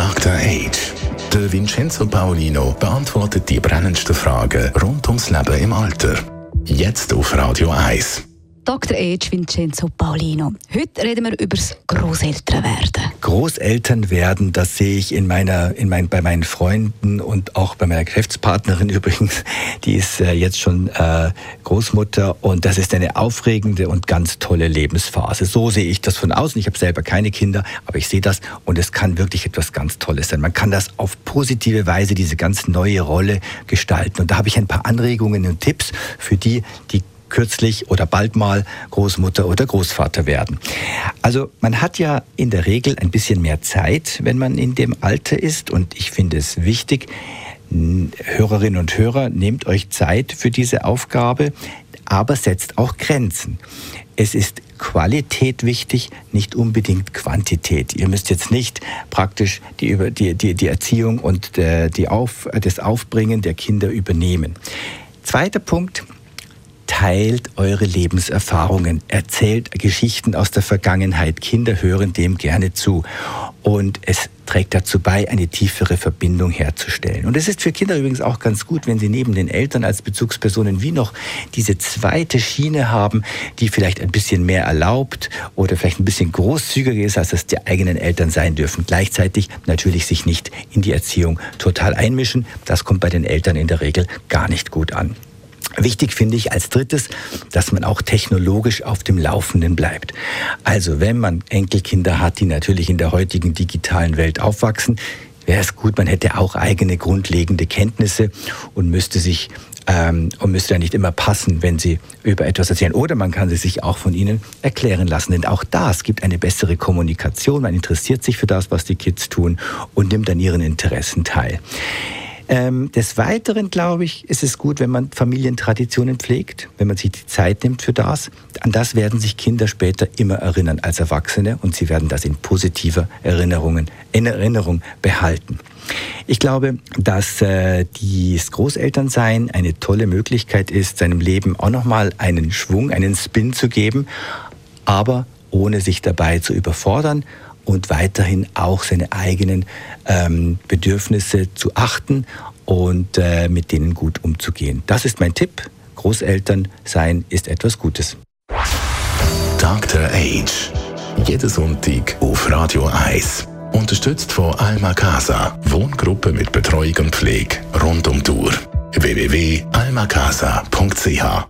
Dr. Age. Der Vincenzo Paolino beantwortet die brennendsten Fragen rund ums Leben im Alter. Jetzt auf Radio 1. Dr. Age Vincenzo Paulino. Heute reden wir über das Großelternwerden. Großeltern werden, das sehe ich in meiner, in mein, bei meinen Freunden und auch bei meiner Geschäftspartnerin übrigens. Die ist äh, jetzt schon äh, Großmutter und das ist eine aufregende und ganz tolle Lebensphase. So sehe ich das von außen. Ich habe selber keine Kinder, aber ich sehe das und es kann wirklich etwas ganz Tolles sein. Man kann das auf positive Weise, diese ganz neue Rolle gestalten. Und da habe ich ein paar Anregungen und Tipps für die, die kürzlich oder bald mal Großmutter oder Großvater werden. Also man hat ja in der Regel ein bisschen mehr Zeit, wenn man in dem Alter ist und ich finde es wichtig, Hörerinnen und Hörer, nehmt euch Zeit für diese Aufgabe, aber setzt auch Grenzen. Es ist Qualität wichtig, nicht unbedingt Quantität. Ihr müsst jetzt nicht praktisch die, die, die, die Erziehung und der, die Auf, das Aufbringen der Kinder übernehmen. Zweiter Punkt, teilt eure Lebenserfahrungen, erzählt Geschichten aus der Vergangenheit. Kinder hören dem gerne zu. Und es trägt dazu bei, eine tiefere Verbindung herzustellen. Und es ist für Kinder übrigens auch ganz gut, wenn sie neben den Eltern als Bezugspersonen wie noch diese zweite Schiene haben, die vielleicht ein bisschen mehr erlaubt oder vielleicht ein bisschen großzügiger ist, als es die eigenen Eltern sein dürfen. Gleichzeitig natürlich sich nicht in die Erziehung total einmischen. Das kommt bei den Eltern in der Regel gar nicht gut an. Wichtig finde ich als drittes, dass man auch technologisch auf dem Laufenden bleibt. Also wenn man Enkelkinder hat, die natürlich in der heutigen digitalen Welt aufwachsen, wäre es gut, man hätte auch eigene grundlegende Kenntnisse und müsste sich ähm, und müsste ja nicht immer passen, wenn sie über etwas erzählen. Oder man kann sie sich auch von ihnen erklären lassen. Denn auch das gibt eine bessere Kommunikation. Man interessiert sich für das, was die Kids tun und nimmt an ihren Interessen teil. Ähm, des Weiteren, glaube ich, ist es gut, wenn man Familientraditionen pflegt, wenn man sich die Zeit nimmt für das. An das werden sich Kinder später immer erinnern als Erwachsene und sie werden das in positiver Erinnerungen, in Erinnerung behalten. Ich glaube, dass äh, das Großelternsein eine tolle Möglichkeit ist, seinem Leben auch nochmal einen Schwung, einen Spin zu geben, aber ohne sich dabei zu überfordern und weiterhin auch seine eigenen ähm, Bedürfnisse zu achten und äh, mit denen gut umzugehen. Das ist mein Tipp. Großeltern sein ist etwas Gutes. Dr. Age. Jeden Sonntag auf Radio 1. Unterstützt von Alma Casa. Wohngruppe mit Betreuung und Pflege rund um Uhr. www.almacasa.ch